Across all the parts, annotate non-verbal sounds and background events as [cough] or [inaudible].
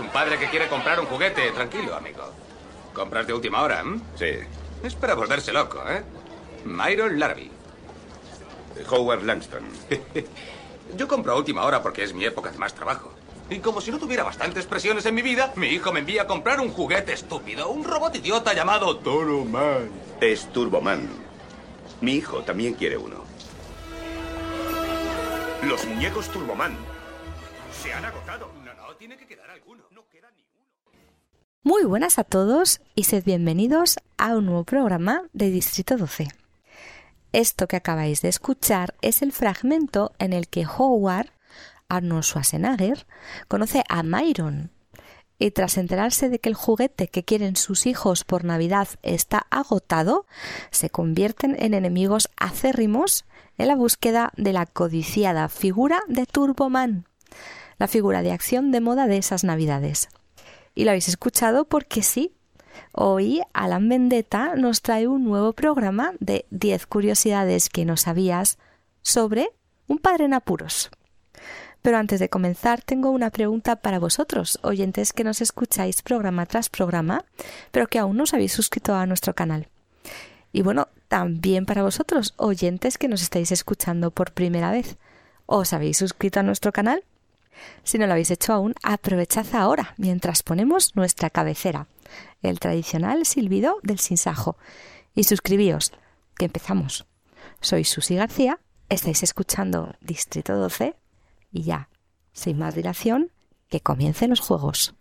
Un padre que quiere comprar un juguete. Tranquilo, amigo. ¿Compras de última hora? mm? Sí. Es para volverse loco, ¿eh? Myron Larrabee. Howard Langston. [laughs] Yo compro a última hora porque es mi época de más trabajo. Y como si no tuviera bastantes presiones en mi vida, mi hijo me envía a comprar un juguete estúpido, un robot idiota llamado Toro Man. Es Turboman. Mi hijo también quiere uno. Los muñecos Turboman se han agotado. Tiene que quedar alguno. No queda ni. Muy buenas a todos y sed bienvenidos a un nuevo programa de Distrito 12. Esto que acabáis de escuchar es el fragmento en el que Howard, Arnold Schwarzenegger, conoce a Myron y tras enterarse de que el juguete que quieren sus hijos por Navidad está agotado, se convierten en enemigos acérrimos en la búsqueda de la codiciada figura de Turboman, la figura de acción de moda de esas Navidades. Y lo habéis escuchado porque sí. Hoy Alan Vendetta nos trae un nuevo programa de 10 curiosidades que no sabías sobre un padre en apuros. Pero antes de comenzar, tengo una pregunta para vosotros, oyentes que nos escucháis programa tras programa, pero que aún no os habéis suscrito a nuestro canal. Y bueno, también para vosotros, oyentes que nos estáis escuchando por primera vez. ¿Os habéis suscrito a nuestro canal? Si no lo habéis hecho aún, aprovechad ahora mientras ponemos nuestra cabecera, el tradicional silbido del sinsajo. Y suscribíos, que empezamos. Soy Susi García, estáis escuchando Distrito 12 y ya, sin más dilación, que comiencen los juegos.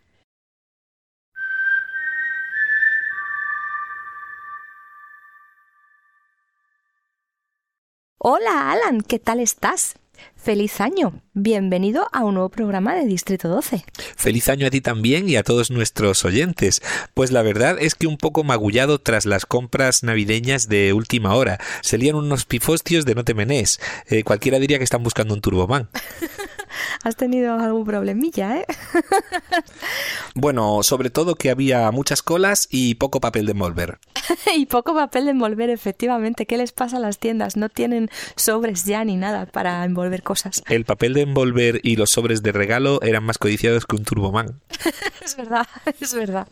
Hola Alan, ¿qué tal estás? Feliz año. Bienvenido a un nuevo programa de Distrito 12. Feliz año a ti también y a todos nuestros oyentes. Pues la verdad es que un poco magullado tras las compras navideñas de última hora. Se lían unos pifostios de no te menés. Eh, cualquiera diría que están buscando un Turboman. [laughs] [laughs] Has tenido algún problemilla, ¿eh? [laughs] Bueno, sobre todo que había muchas colas y poco papel de envolver. [laughs] y poco papel de envolver, efectivamente. ¿Qué les pasa a las tiendas? No tienen sobres ya ni nada para envolver cosas. El papel de envolver y los sobres de regalo eran más codiciados que un Turboman. es verdad, es verdad.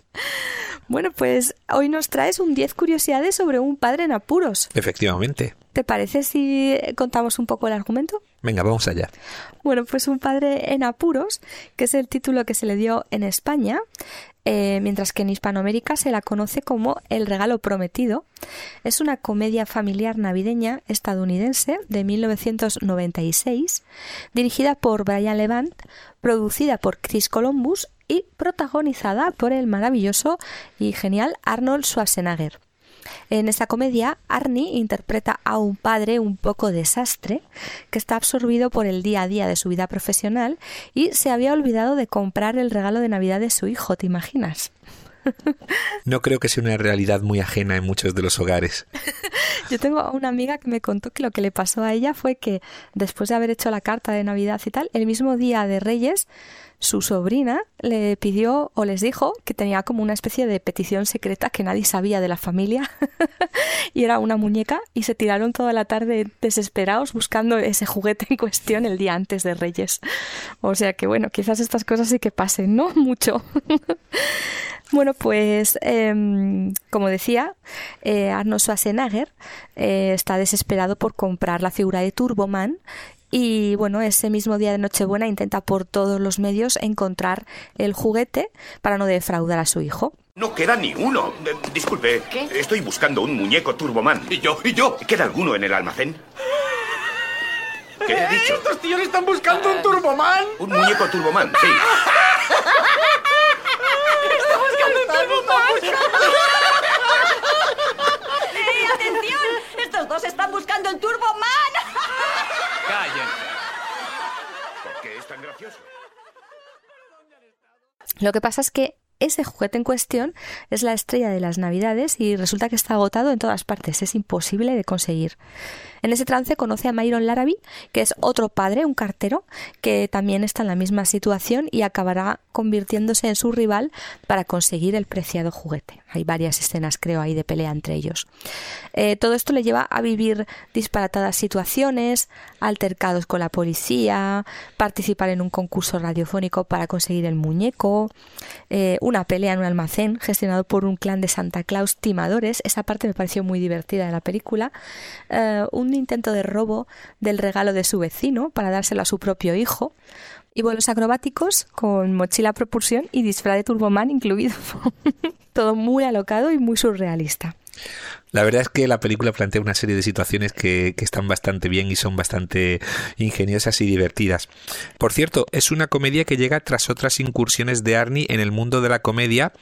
Bueno, pues hoy nos traes un 10 curiosidades sobre un padre en apuros. Efectivamente. ¿Te parece si contamos un poco el argumento? Venga, vamos allá. Bueno, pues un padre en apuros, que es el título que se le dio en España, eh, mientras que en Hispanoamérica se la conoce como El regalo prometido. Es una comedia familiar navideña estadounidense de 1996, dirigida por Brian Levant, producida por Chris Columbus y protagonizada por el maravilloso y genial Arnold Schwarzenegger. En esta comedia, Arnie interpreta a un padre un poco desastre que está absorbido por el día a día de su vida profesional y se había olvidado de comprar el regalo de Navidad de su hijo, ¿te imaginas? [laughs] No creo que sea una realidad muy ajena en muchos de los hogares. [laughs] Yo tengo una amiga que me contó que lo que le pasó a ella fue que después de haber hecho la carta de Navidad y tal, el mismo día de Reyes, su sobrina le pidió o les dijo que tenía como una especie de petición secreta que nadie sabía de la familia [laughs] y era una muñeca y se tiraron toda la tarde desesperados buscando ese juguete en cuestión el día antes de Reyes. O sea que bueno, quizás estas cosas sí que pasen, ¿no? [laughs] Mucho. [laughs] Bueno, pues em, como decía, eh, Arnold Schwarzenegger eh, está desesperado por comprar la figura de Turboman y bueno, ese mismo día de Nochebuena intenta por todos los medios encontrar el juguete para no defraudar a su hijo. No queda ni uno. Eh, disculpe, estoy buscando un muñeco Turboman. ¿Y yo? ¿Y yo? ¿Queda alguno en el almacén? ¿Qué he dicho? ¡Estos tíos están buscando un Turboman! Un muñeco Turboman, sí. ¡Está buscando un Turboman! [laughs] ¡Eh, atención! ¡Estos dos están buscando el Turboman! Cállense. ¿Por Lo que pasa es que ese juguete en cuestión es la estrella de las navidades y resulta que está agotado en todas partes, es imposible de conseguir. En ese trance conoce a Myron Larrabee, que es otro padre, un cartero, que también está en la misma situación y acabará convirtiéndose en su rival para conseguir el preciado juguete. Hay varias escenas, creo, ahí de pelea entre ellos. Eh, todo esto le lleva a vivir disparatadas situaciones, altercados con la policía, participar en un concurso radiofónico para conseguir el muñeco, eh, una pelea en un almacén gestionado por un clan de Santa Claus timadores. Esa parte me pareció muy divertida de la película. Eh, un intento de robo del regalo de su vecino para dárselo a su propio hijo. Y vuelos acrobáticos con mochila propulsión y disfraz de Turboman incluido. [laughs] Todo muy alocado y muy surrealista. La verdad es que la película plantea una serie de situaciones que, están bastante bien y son bastante ingeniosas y divertidas. Por cierto, es una comedia que llega tras otras incursiones de Arnie en el mundo de la comedia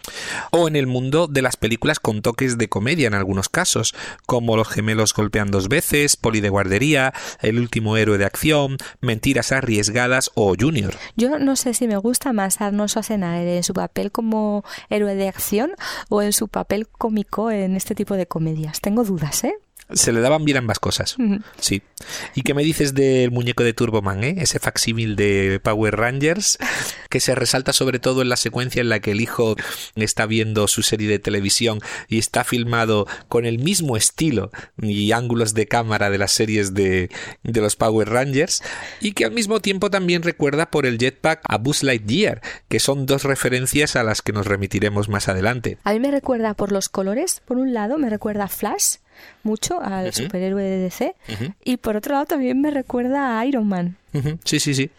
o en el mundo de las películas con toques de comedia en algunos casos, como Los gemelos golpean dos veces, Poli de guardería, El último héroe de acción, Mentiras arriesgadas o Junior. Yo no sé si me gusta más Arnold Schwarzenegger en su papel como héroe de acción o en su papel cómico en este tipo de comedia. Tengo dudas, ¿eh? Se le daban bien ambas cosas. Uh -huh. Sí. ¿Y qué me dices del muñeco de Turboman, eh? Ese facsímil de Power Rangers [laughs] que se resalta sobre todo en la secuencia en la que el hijo está viendo su serie de televisión y está filmado con el mismo estilo y ángulos de cámara de las series de, de los Power Rangers y que al mismo tiempo también recuerda por el jetpack a Buzz Lightyear, que son dos referencias a las que nos remitiremos más adelante. A mí me recuerda por los colores, por un lado me recuerda a Flash mucho al uh -huh. superhéroe de DC uh -huh. y por otro lado también me recuerda a Iron Man. Uh -huh. Sí, sí, sí.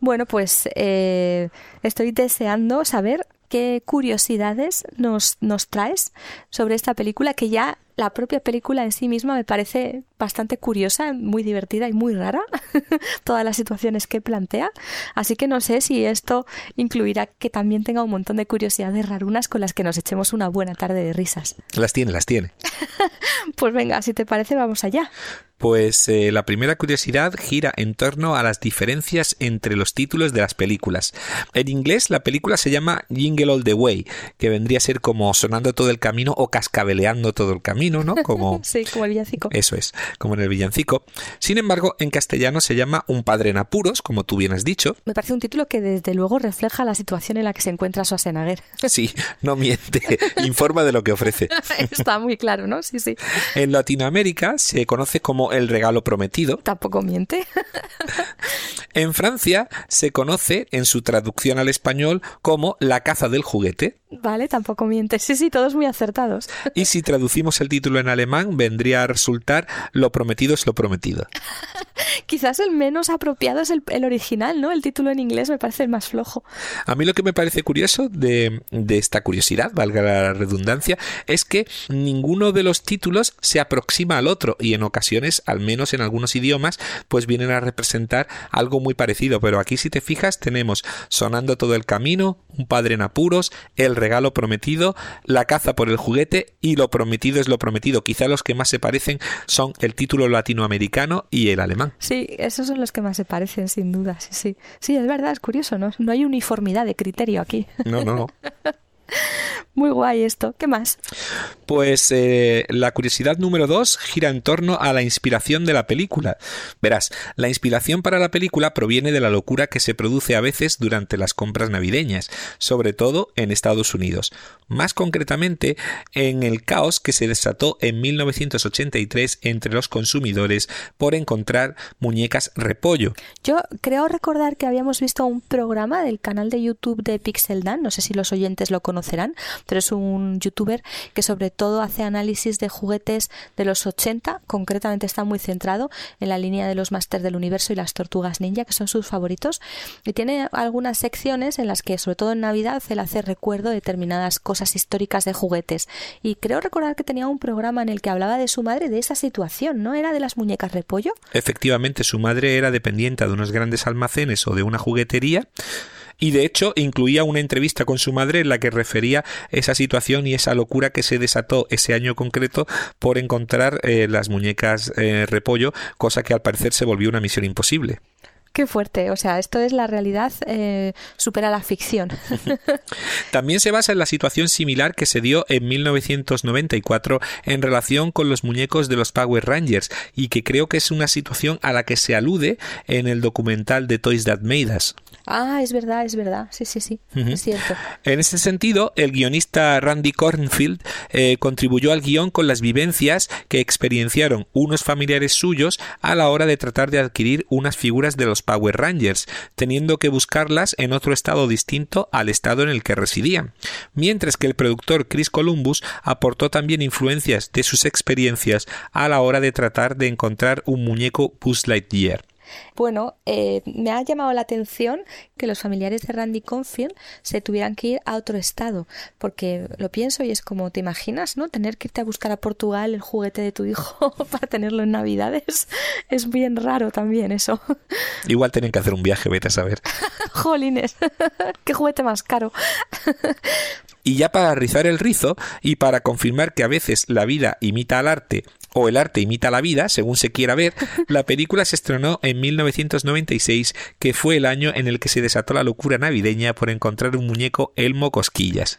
Bueno, pues eh, estoy deseando saber qué curiosidades nos, nos traes sobre esta película que ya la propia película en sí misma me parece bastante curiosa, muy divertida y muy rara, [laughs] todas las situaciones que plantea. Así que no sé si esto incluirá que también tenga un montón de curiosidades rarunas con las que nos echemos una buena tarde de risas. Las tiene, las tiene. [laughs] pues venga, si te parece, vamos allá. Pues eh, la primera curiosidad gira en torno a las diferencias entre los títulos de las películas. En inglés la película se llama Jingle All the Way, que vendría a ser como sonando todo el camino o cascabeleando todo el camino, ¿no? Como [laughs] sí, como el villancico. Eso es, como en el villancico. Sin embargo, en castellano se llama Un padre en apuros, como tú bien has dicho. Me parece un título que desde luego refleja la situación en la que se encuentra Schwarzenegger. [laughs] Sí, no miente, informa de lo que ofrece. [laughs] Está muy claro, ¿no? Sí, sí. En Latinoamérica se conoce como El regalo prometido. Tampoco miente. [laughs] en Francia se conoce en su traducción al español como La caza del juguete. Vale, tampoco miente. Sí, sí, todos muy acertados. Y si traducimos el título en alemán, vendría a resultar Lo prometido es lo prometido. [laughs] Quizás el menos apropiado es el, el, original, ¿no? El título en inglés me parece el más flojo. A mí lo que me parece curioso de, de esta curiosidad, valga la redundancia, es que ninguno de los títulos se aproxima al otro y en ocasiones, al menos en algunos idiomas, pues vienen a representar algo muy parecido. Pero aquí, si te fijas, tenemos Sonando todo el camino, Un padre en apuros, El regalo prometido, La caza por el juguete y Lo prometido es lo prometido. Quizá los que más se parecen son el título latinoamericano y el alemán. Sí, esos son los que más se parecen, sin duda. Sí, sí. Sí, es verdad, es curioso, ¿no? No hay uniformidad de criterio aquí. No, no, no. [laughs] Muy guay esto. ¿Qué más? Pues eh, la curiosidad número dos gira en torno a la inspiración de la película. Verás, la inspiración para la película proviene de la locura que se produce a veces durante las compras navideñas, sobre todo en Estados Unidos. Más concretamente, en el caos que se desató en 1983 entre los consumidores por encontrar muñecas repollo. Yo creo recordar que habíamos visto un programa del canal de YouTube de Pixel Dan, no sé si los oyentes lo conocerán, pero es un youtuber que sobre todo hace análisis de juguetes de los 80, concretamente está muy centrado en la línea de los Masters del Universo y las Tortugas Ninja, que son sus favoritos, y tiene algunas secciones en las que, sobre todo en Navidad, él hace recuerdo de determinadas cosas históricas de juguetes. Y creo recordar que tenía un programa en el que hablaba de su madre de esa situación, ¿no? ¿Era de las muñecas repollo? Efectivamente, su madre era dependiente de unos grandes almacenes o de una juguetería y de hecho incluía una entrevista con su madre en la que refería esa situación y esa locura que se desató ese año concreto por encontrar eh, las muñecas eh, repollo, cosa que al parecer se volvió una misión imposible. Qué fuerte, o sea, esto es la realidad, eh, supera la ficción. [laughs] También se basa en la situación similar que se dio en 1994 en relación con los muñecos de los Power Rangers y que creo que es una situación a la que se alude en el documental de Toys That Made. Ah, es verdad, es verdad. Sí, sí, sí. Es cierto. En ese sentido, el guionista Randy Cornfield eh, contribuyó al guion con las vivencias que experienciaron unos familiares suyos a la hora de tratar de adquirir unas figuras de los Power Rangers, teniendo que buscarlas en otro estado distinto al estado en el que residían. Mientras que el productor Chris Columbus aportó también influencias de sus experiencias a la hora de tratar de encontrar un muñeco Buzz Lightyear. Bueno, eh, me ha llamado la atención que los familiares de Randy Confield se tuvieran que ir a otro estado, porque lo pienso y es como, ¿te imaginas, no? Tener que irte a buscar a Portugal el juguete de tu hijo [laughs] para tenerlo en Navidades. Es bien raro también eso. [laughs] Igual tienen que hacer un viaje, vete a saber. [laughs] Jolines, qué juguete más caro. Y ya para rizar el rizo y para confirmar que a veces la vida imita al arte o el arte imita la vida, según se quiera ver, [laughs] la película se estrenó en 1996, que fue el año en el que se desató la locura navideña por encontrar un muñeco Elmo Cosquillas.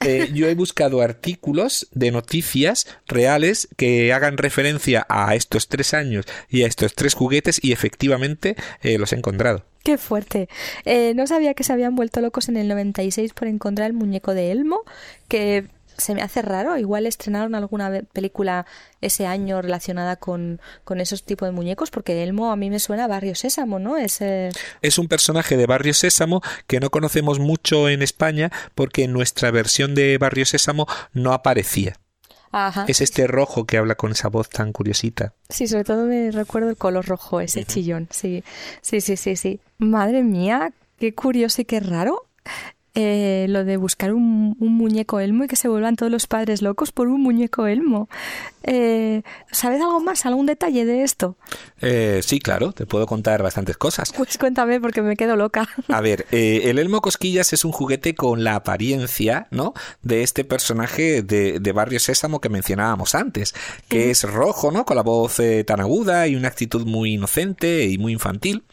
Eh, yo he buscado artículos de noticias reales que hagan referencia a estos tres años y a estos tres juguetes y efectivamente eh, los he encontrado. Qué fuerte. Eh, no sabía que se habían vuelto locos en el 96 por encontrar el muñeco de Elmo, que se me hace raro. Igual estrenaron alguna película ese año relacionada con, con esos tipos de muñecos, porque Elmo a mí me suena a Barrio Sésamo, ¿no? Es, es un personaje de Barrio Sésamo que no conocemos mucho en España porque en nuestra versión de Barrio Sésamo no aparecía. Es este rojo que habla con esa voz tan curiosita. Sí, sobre todo me recuerdo el color rojo, ese chillón. Sí, sí, sí, sí, sí. Madre mía, qué curioso y qué raro. Eh, lo de buscar un, muñeco Elmo y que se vuelvan todos los padres locos por un muñeco Elmo. Eh, ¿Sabes algo más? ¿Algún detalle de esto? Eh, sí, claro, te puedo contar bastantes cosas. Pues cuéntame porque me quedo loca. A ver, el Elmo Cosquillas es un juguete con la apariencia, ¿no? De este personaje de, Barrio Sésamo que mencionábamos antes, que es rojo, ¿no? Con la voz tan aguda y una actitud muy inocente y muy infantil.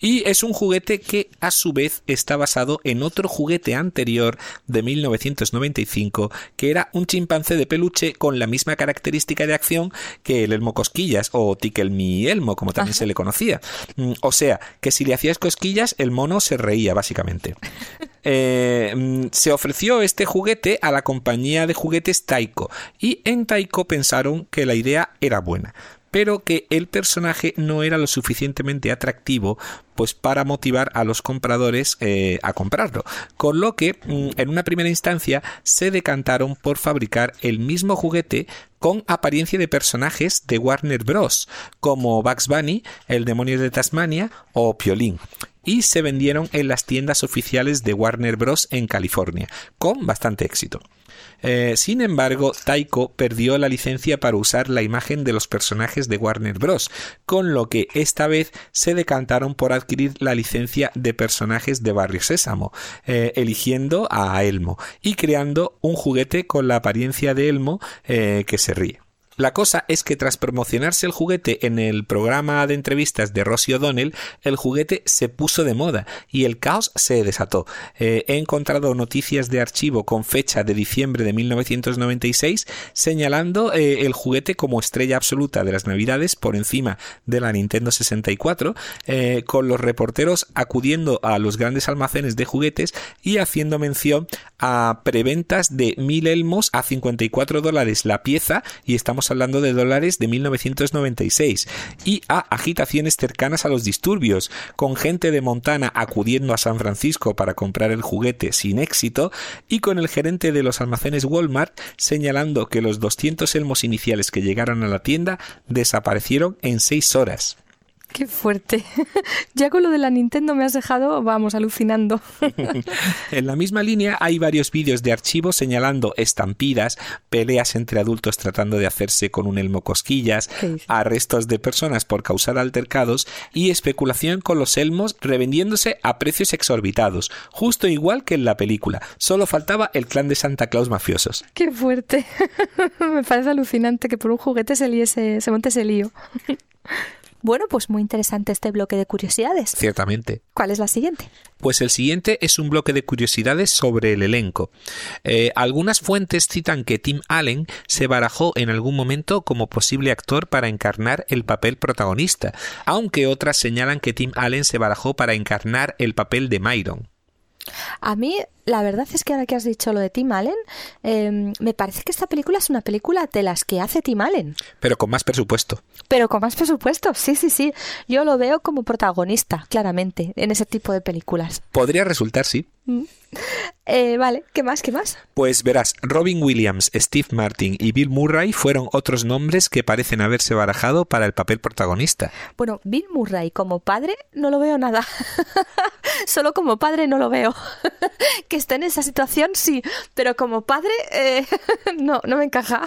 Y es un juguete que a su vez está basado en otro juguete anterior de 1995 que era un chimpancé de peluche con la misma característica de acción que el Elmo Cosquillas o Tickle Me Elmo, como también se le conocía. Mm, o sea, que si le hacías cosquillas, el mono se reía, básicamente. [laughs] Eh, mm, se ofreció este juguete a la compañía de juguetes Taiko y en Taiko pensaron que la idea era buena pero que el personaje no era lo suficientemente atractivo pues para motivar a los compradores eh, a comprarlo. Con lo que mm, en una primera instancia se decantaron por fabricar el mismo juguete con apariencia de personajes de Warner Bros. como Bugs Bunny, el demonio de Tasmania o Piolín y se vendieron en las tiendas oficiales de Warner Bros. en California, con bastante éxito. Eh, sin embargo, Taiko perdió la licencia para usar la imagen de los personajes de Warner Bros., con lo que esta vez se decantaron por adquirir la licencia de personajes de Barrio Sésamo, eh, eligiendo a Elmo y creando un juguete con la apariencia de Elmo eh, que se ríe. La cosa es que tras promocionarse el juguete en el programa de entrevistas de Rosie O'Donnell, el juguete se puso de moda y el caos se desató. Eh, he encontrado noticias de archivo con fecha de diciembre de 1996 señalando eh, el juguete como estrella absoluta de las navidades por encima de la Nintendo 64, eh, con los reporteros acudiendo a los grandes almacenes de juguetes y haciendo mención a preventas de mil elmos a 54 dólares la pieza y estamos hablando de dólares de 1996, y a agitaciones cercanas a los disturbios, con gente de Montana acudiendo a San Francisco para comprar el juguete sin éxito, y con el gerente de los almacenes Walmart señalando que los 200 elmos iniciales que llegaron a la tienda desaparecieron en seis horas. Qué fuerte. [laughs] ya con lo de la Nintendo me has dejado, vamos, alucinando. [laughs] en la misma línea hay varios vídeos de archivo señalando estampidas, peleas entre adultos tratando de hacerse con un elmo cosquillas, arrestos de personas por causar altercados y especulación con los elmos revendiéndose a precios exorbitados, justo igual que en la película. Solo faltaba el clan de Santa Claus mafiosos. Qué fuerte. [laughs] me parece alucinante que por un juguete se, se monte ese lío. Bueno, pues muy interesante este bloque de curiosidades. Ciertamente. ¿Cuál es la siguiente? Pues el siguiente es un bloque de curiosidades sobre el elenco. Eh, algunas fuentes citan que Tim Allen se barajó en algún momento como posible actor para encarnar el papel protagonista, aunque otras señalan que Tim Allen se barajó para encarnar el papel de Myron. A mí, la verdad es que ahora que has dicho lo de Tim Allen, em, me parece que esta película es una película de las que hace Tim Allen. Pero con más presupuesto. Pero con más presupuesto, sí, sí, sí. Yo lo veo como protagonista, claramente, en ese tipo de películas. Podría resultar, sí. Mm. Eh, vale, ¿qué más? ¿Qué más? Pues verás, Robin Williams, Steve Martin y Bill Murray fueron otros nombres que parecen haberse barajado para el papel protagonista. Bueno, Bill Murray como padre no lo veo nada. [laughs] Solo como padre no lo veo. [laughs] que esté en esa situación sí, pero como padre eh, [laughs] no, no me encaja.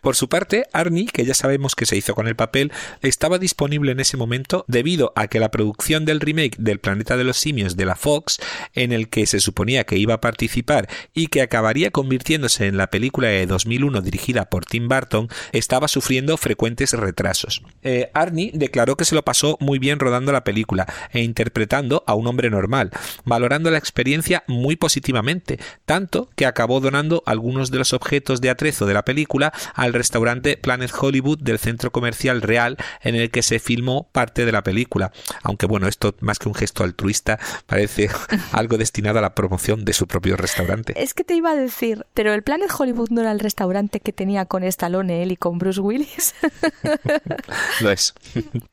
Por su parte, Arnie, que ya sabemos que se hizo con el papel, estaba disponible en ese momento debido a que la producción del remake del Planeta de los Simios de la Fox, en el que se suponía que iba a participar y que acabaría convirtiéndose en la película de 2001 dirigida por Tim Burton, estaba sufriendo frecuentes retrasos. Eh, Arnie declaró que se lo pasó muy bien rodando la película e interpretando a un hombre normal, valorando la experiencia muy positivamente, tanto que acabó donando algunos de los objetos de atrezo de la película al restaurante Planet Hollywood del centro comercial real en el que se filmó parte de la película. Aunque bueno, esto más que un gesto altruista parece [laughs] algo destinado a la promoción de su propio restaurante. Es que te iba a decir, pero el Planet Hollywood no era el restaurante que tenía con Stallone él y con Bruce Willis. [laughs] Lo es.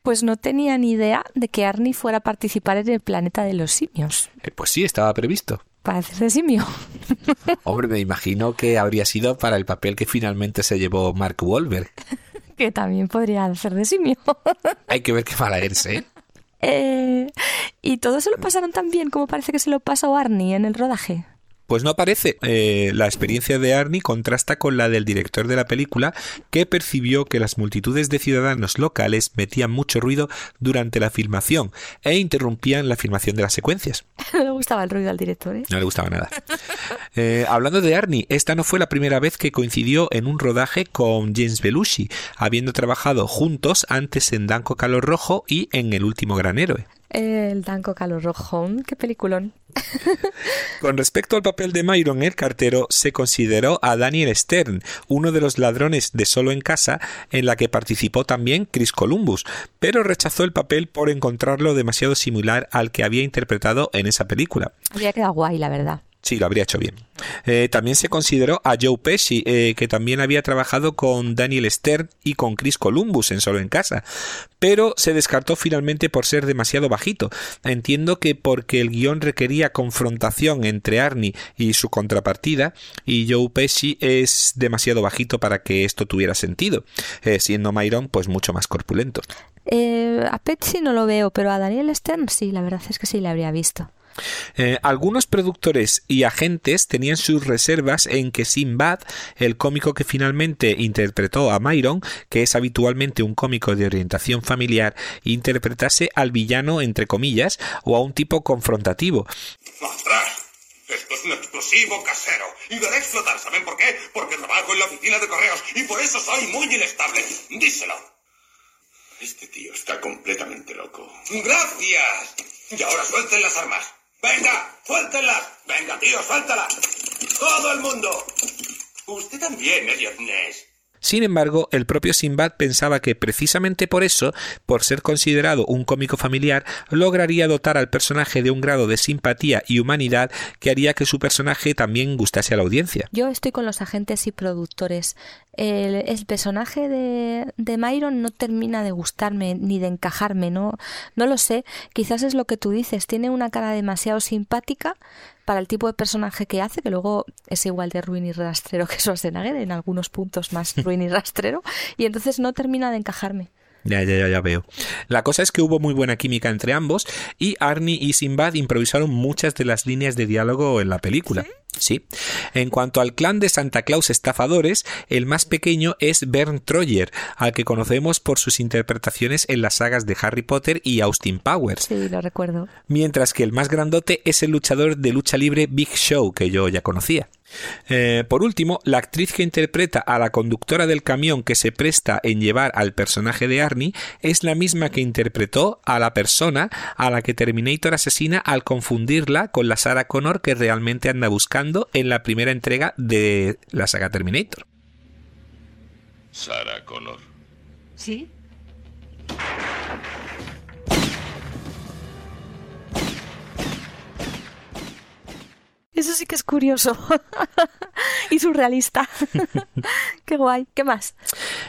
pues no tenía ni idea de que Arnie fuera a participar en el planeta de los simios. Eh, pues sí, estaba previsto para hacerse simio. [laughs] Hombre, me imagino que habría sido para el papel que finalmente se llevó Mark Wahlberg. [laughs] que también podría hacer de simio. [laughs] Hay que ver qué eres, ¿eh? ¿eh? y todo se lo pasaron tan bien como parece que se lo pasó Arnie en el rodaje. Pues no aparece. Eh, la experiencia de Arnie contrasta con la del director de la película, que percibió que las multitudes de ciudadanos locales metían mucho ruido durante la filmación e interrumpían la filmación de las secuencias. [laughs] No le gustaba el ruido al director, ¿eh? No le gustaba nada. Eh, hablando de Arnie, esta no fue la primera vez que coincidió en un rodaje con James Belushi, habiendo trabajado juntos antes en Danco Calor Rojo y en El último gran héroe. El Danco Calor Rojo, qué peliculón. [laughs] Con respecto al papel de Myron el cartero, se consideró a Daniel Stern, uno de los ladrones de Solo en Casa, en la que participó también Chris Columbus, pero rechazó el papel por encontrarlo demasiado similar al que había interpretado en esa película. Había quedado guay, la verdad. Sí, lo habría hecho bien. Eh, también se consideró a Joe Pesci, eh, que también había trabajado con Daniel Stern y con Chris Columbus en Solo en Casa, pero se descartó finalmente por ser demasiado bajito. Entiendo que porque el guion requería confrontación entre Arnie y su contrapartida, y Joe Pesci es demasiado bajito para que esto tuviera sentido, eh, siendo Myron pues mucho más corpulento. a Pesci no lo veo, pero a Daniel Stern sí, la verdad es que sí le habría visto. Eh, algunos productores y agentes tenían sus reservas en que Sinbad, el cómico que finalmente interpretó a Myron, que es habitualmente un cómico de orientación familiar, interpretase al villano entre comillas o a un tipo confrontativo. Esto es un explosivo casero y haré explotar. ¿Saben por qué? Porque trabajo en la oficina de correos y por eso soy muy inestable. Díselo. Este tío está completamente loco. ¡Gracias! Y ahora suelten las armas. ¡Venga! ¡Venga, tío, suéltala! ¡Todo el mundo! Usted también, Elliot Ness. Sin embargo, el propio Sinbad pensaba que precisamente por eso, por ser considerado un cómico familiar, lograría dotar al personaje de un grado de simpatía y humanidad que haría que su personaje también gustase a la audiencia. Yo estoy con los agentes y productores. El, el personaje de, de Myron no termina de gustarme ni de encajarme, no, no lo sé. Quizás es lo que tú dices, tiene una cara demasiado simpática para el tipo de personaje que hace, que luego es igual de ruin y rastrero que Schwarzenegger, en algunos puntos más [laughs] ruin y rastrero, y entonces no termina de encajarme. Ya, ya, ya, ya veo. La cosa es que hubo muy buena química entre ambos y Arnie y Sinbad improvisaron muchas de las líneas de diálogo en la película. ¿Sí? En cuanto al clan de Santa Claus estafadores, el más pequeño es Bern Troyer, al que conocemos por sus interpretaciones en las sagas de Harry Potter y Austin Powers. Sí, lo recuerdo. Mientras que el más grandote es el luchador de lucha libre Big Show, que yo ya conocía. Eh, por último, la actriz que interpreta a la conductora del camión que se presta en llevar al personaje de Arnie es la misma que interpretó a la persona a la que Terminator asesina al confundirla con la Sarah Connor que realmente anda buscando en la primera entrega de la saga Terminator. Sarah Connor. ¿Sí? Eso sí que es curioso [laughs] y surrealista. [laughs] Qué guay. ¿Qué más?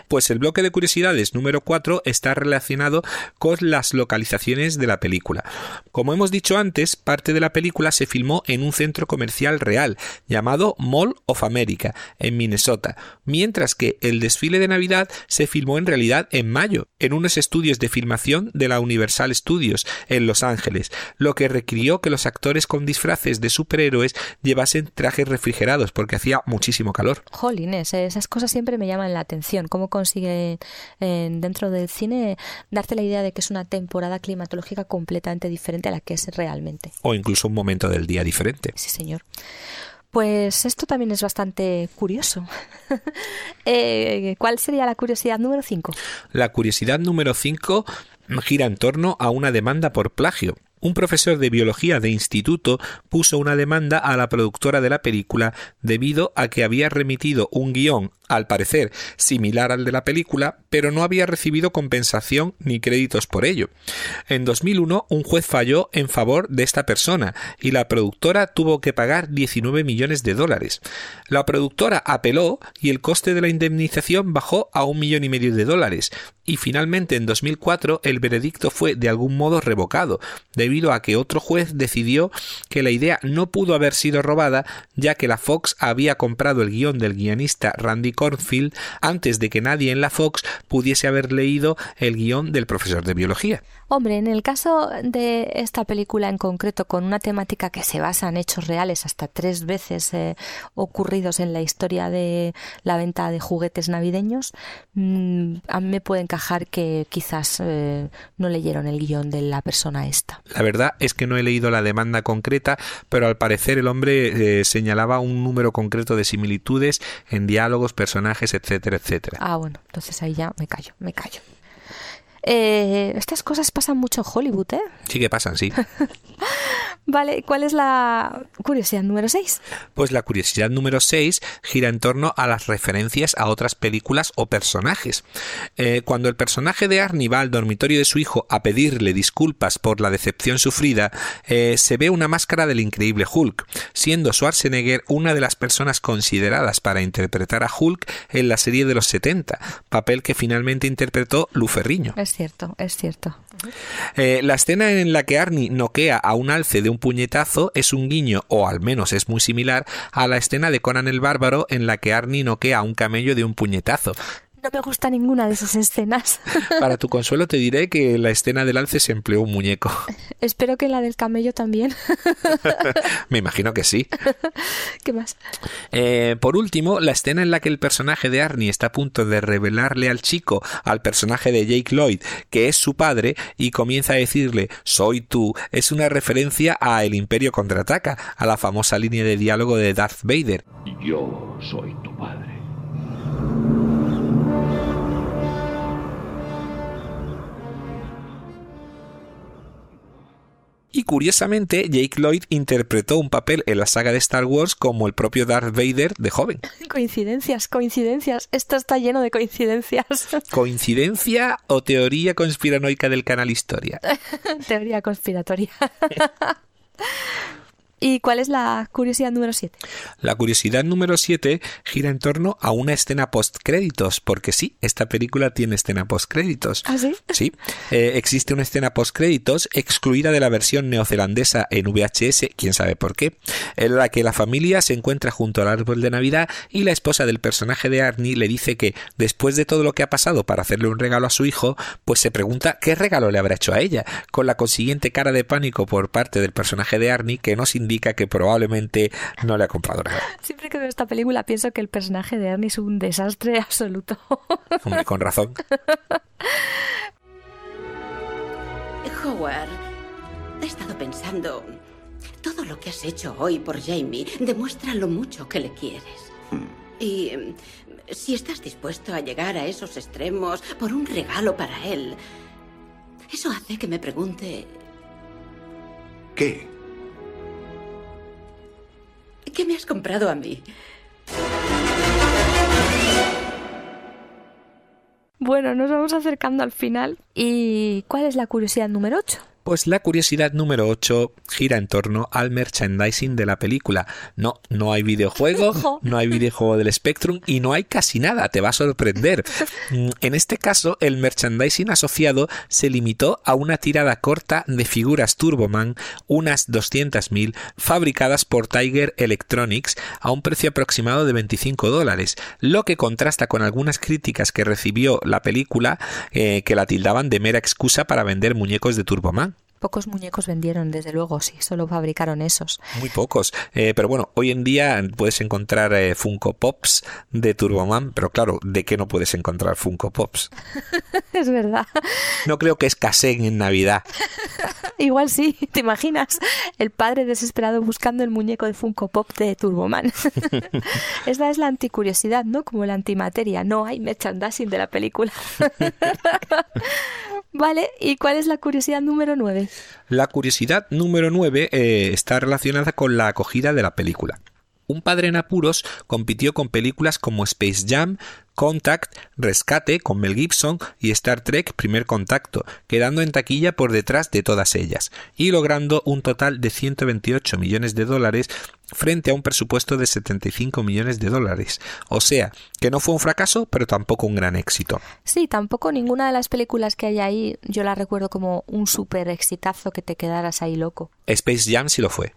Pues el bloque de curiosidades número 4 está relacionado con las localizaciones de la película. Como hemos dicho antes, parte de la película se filmó en un centro comercial real llamado Mall of America, en Minnesota, mientras que el desfile de Navidad se filmó en realidad en mayo, en unos estudios de filmación de la Universal Studios, en Los Ángeles, lo que requirió que los actores con disfraces de superhéroes llevasen trajes refrigerados porque hacía muchísimo calor. Jolines, esas cosas siempre me llaman la atención. ¿Cómo consigue eh, dentro del cine darte la idea de que es una temporada climatológica completamente diferente a la que es realmente? O incluso un momento del día diferente. Sí, señor. Pues esto también es bastante curioso. [laughs] Eh, ¿Cuál sería la curiosidad número 5? La curiosidad número 5 gira en torno a una demanda por plagio. Un profesor de biología de instituto puso una demanda a la productora de la película debido a que había remitido un guion, al parecer similar al de la película, pero no había recibido compensación ni créditos por ello. En 2001, un juez falló en favor de esta persona y la productora tuvo que pagar 19 millones de dólares. La productora apeló y el coste de la indemnización bajó a un millón y medio de dólares, y finalmente en 2004 el veredicto fue de algún modo revocado, debido a que otro juez decidió que la idea no pudo haber sido robada, ya que la Fox había comprado el guion del guionista Randy Cornfield antes de que nadie en la Fox pudiese haber leído el guion del profesor de biología. Hombre, en el caso de esta película en concreto, con una temática que se basa en hechos reales hasta tres veces eh, ocurridos en la historia de la venta de juguetes navideños, mm, a mí me puede encajar que quizás eh, no leyeron el guion de la persona esta. La verdad es que no he leído la demanda concreta, pero al parecer el hombre eh, señalaba un número concreto de similitudes en diálogos, personajes, etcétera, etcétera. Ah, bueno, entonces ahí ya me callo, me callo. Eh, estas cosas pasan mucho en Hollywood, ¿eh? Sí que pasan, sí. [laughs] Vale, ¿cuál es la curiosidad número 6? Pues la curiosidad número 6 gira en torno a las referencias a otras películas o personajes. Eh, cuando el personaje de Arnie va al dormitorio de su hijo a pedirle disculpas por la decepción sufrida, eh, se ve una máscara del increíble Hulk, siendo Schwarzenegger una de las personas consideradas para interpretar a Hulk en la serie de los 70, papel que finalmente interpretó Lu Ferriño. Es cierto, es cierto. Eh, la escena en la que Arnie noquea a un alce de un puñetazo es un guiño, o al menos es muy similar, a la escena de Conan el Bárbaro en la que Arnie noquea a un camello de un puñetazo. No me gusta ninguna de esas escenas. [laughs] Para tu consuelo te diré que en la escena del alce se empleó un muñeco. Espero que la del camello también. [laughs] Me imagino que sí. [laughs] ¿Qué más? Eh, por último, la escena en la que el personaje de Arnie está a punto de revelarle al chico, al personaje de Jake Lloyd, que es su padre, y comienza a decirle soy tú, es una referencia a El Imperio contraataca, a la famosa línea de diálogo de Darth Vader. Yo soy tu padre. Y curiosamente, Jake Lloyd interpretó un papel en la saga de Star Wars como el propio Darth Vader de joven. [laughs] Coincidencias, coincidencias. Esto está lleno de coincidencias. [laughs] ¿Coincidencia o teoría conspiranoica del canal Historia? [laughs] Teoría conspiratoria. ¿Y cuál es la curiosidad número 7? La curiosidad número 7 gira en torno a una escena post-créditos, porque sí, esta película tiene escena post-créditos. ¿Ah, sí? Sí, eh, existe una escena post-créditos excluida de la versión neozelandesa en VHS, quién sabe por qué, en la que la familia se encuentra junto al árbol de Navidad y la esposa del personaje de Arnie le dice que después de todo lo que ha pasado para hacerle un regalo a su hijo, pues se pregunta qué regalo le habrá hecho a ella, con la consiguiente cara de pánico por parte del personaje de Arnie que nos indica que probablemente no le ha comprado nada. Siempre que veo esta película pienso que el personaje de Arnie es un desastre [laughs] absoluto. Hombre, con razón. Howard, he estado pensando. Todo lo que has hecho hoy por Jamie demuestra lo mucho que le quieres. Y si estás dispuesto a llegar a esos extremos por un regalo para él, eso hace que me pregunte, ¿Qué? ¿Qué me has comprado a mí? Bueno, nos vamos acercando al final. ¿Y cuál es la curiosidad número 8? Pues la curiosidad número 8 gira en torno al merchandising de la película. No, no hay videojuego, [laughs] no hay videojuego del Spectrum y no hay casi nada, te va a sorprender. [laughs] Mm, En este caso, el merchandising asociado se limitó a una tirada corta de figuras Turboman, unas 200.000, fabricadas por Tiger Electronics a un precio aproximado de 25 dólares, lo que contrasta con algunas críticas que recibió la película eh, que la tildaban de mera excusa para vender muñecos de Turboman. Pocos muñecos vendieron, desde luego, sí, solo fabricaron esos. Muy pocos. Eh, pero bueno, hoy en día puedes encontrar eh, Funko Pops de Turboman, pero claro, ¿de qué no puedes encontrar Funko Pops? [laughs] es verdad. No creo que escaseen en Navidad. [laughs] Igual sí, ¿te imaginas? El padre desesperado buscando el muñeco de Funko Pop de Turboman. [laughs] Esta es la anticuriosidad, ¿no? Como la antimateria. No hay merchandising de la película. Vale, ¿y cuál es la curiosidad número 9? La curiosidad número 9 eh, está relacionada con la acogida de la película. Un padre en apuros compitió con películas como Space Jam, Contact, Rescate con Mel Gibson y Star Trek Primer Contacto, quedando en taquilla por detrás de todas ellas, y logrando un total de 128 millones de dólares frente a un presupuesto de 75 millones de dólares. O sea, que no fue un fracaso, pero tampoco un gran éxito. Sí, tampoco ninguna de las películas que hay ahí yo la recuerdo como un súper exitazo que te quedaras ahí loco. Space Jam sí lo fue.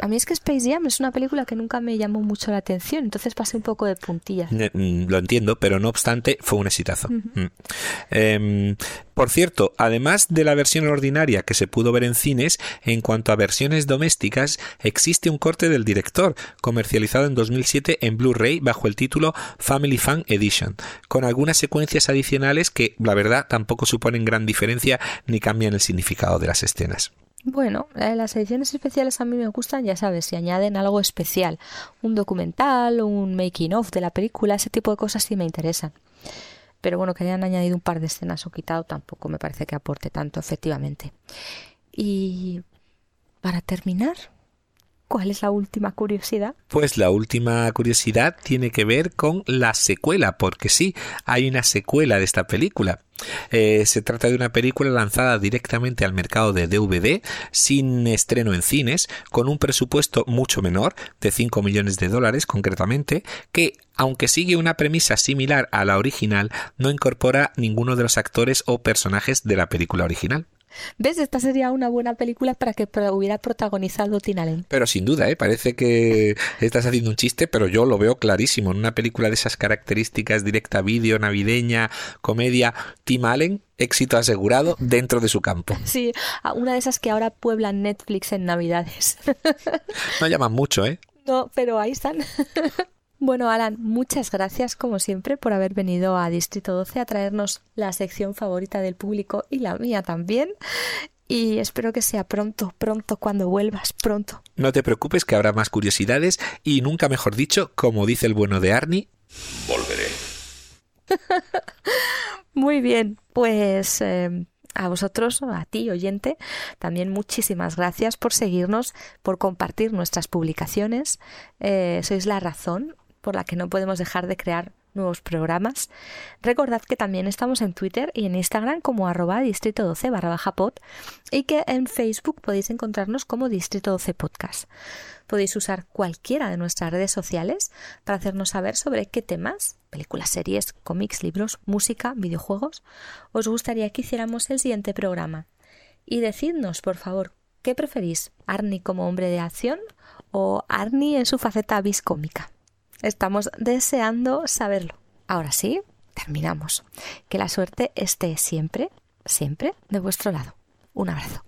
A mí es que Space Jam es una película que nunca me llamó mucho la atención, entonces pasé un poco de puntillas. Mm, Lo entiendo, pero no obstante fue un exitazo. Mm. Em, por cierto, además de la versión ordinaria que se pudo ver en cines, en cuanto a versiones domésticas, existe un corte del director, comercializado en 2007 en Blu-ray bajo el título Family Fan Edition, con algunas secuencias adicionales que, la verdad, tampoco suponen gran diferencia ni cambian el significado de las escenas. Bueno, las ediciones especiales a mí me gustan, ya sabes, si añaden algo especial, un documental, un making of de la película, ese tipo de cosas sí me interesan. Pero bueno, que hayan añadido un par de escenas o quitado tampoco me parece que aporte tanto, efectivamente. Y para terminar, ¿cuál es la última curiosidad? Pues la última curiosidad tiene que ver con la secuela, porque sí, hay una secuela de esta película. Eh, se trata de una película lanzada directamente al mercado de DVD, sin estreno en cines, con un presupuesto mucho menor, de 5 millones de dólares concretamente, que, aunque sigue una premisa similar a la original, no incorpora ninguno de los actores o personajes de la película original. ¿Ves? Esta sería una buena película para que hubiera protagonizado Tina Allen. Pero sin duda, ¿eh? parece que estás haciendo un chiste, pero yo lo veo clarísimo. En una película de esas características, directa vídeo, navideña, comedia, Tim Allen, éxito asegurado dentro de su campo. Sí, una de esas que ahora pueblan Netflix en Navidades. No llaman mucho, ¿eh? No, pero ahí están. [laughs] Bueno, Alan, muchas gracias como siempre por haber venido a Distrito 12 a traernos la sección favorita del público y la mía también. Y espero que sea pronto, pronto, cuando vuelvas, pronto. No te preocupes que habrá más curiosidades y nunca mejor dicho, como dice el bueno de Arnie, Volveré. [laughs] Muy bien, pues eh, a vosotros, a ti, oyente, también muchísimas gracias por seguirnos, por compartir nuestras publicaciones. Eh, sois la razón por la que no podemos dejar de crear nuevos programas. Recordad que también estamos en Twitter y en Instagram como arroba distrito 12 barra baja pod y que en Facebook podéis encontrarnos como distrito 12 podcast. Podéis usar cualquiera de nuestras redes sociales para hacernos saber sobre qué temas, películas, series, cómics, libros, música, videojuegos, os gustaría que hiciéramos el siguiente programa. Y decidnos, por favor, ¿qué preferís? ¿Arnie como hombre de acción o Arnie en su faceta biscómica? Estamos deseando saberlo. Ahora sí, terminamos. Que la suerte esté siempre, siempre de vuestro lado. Un abrazo.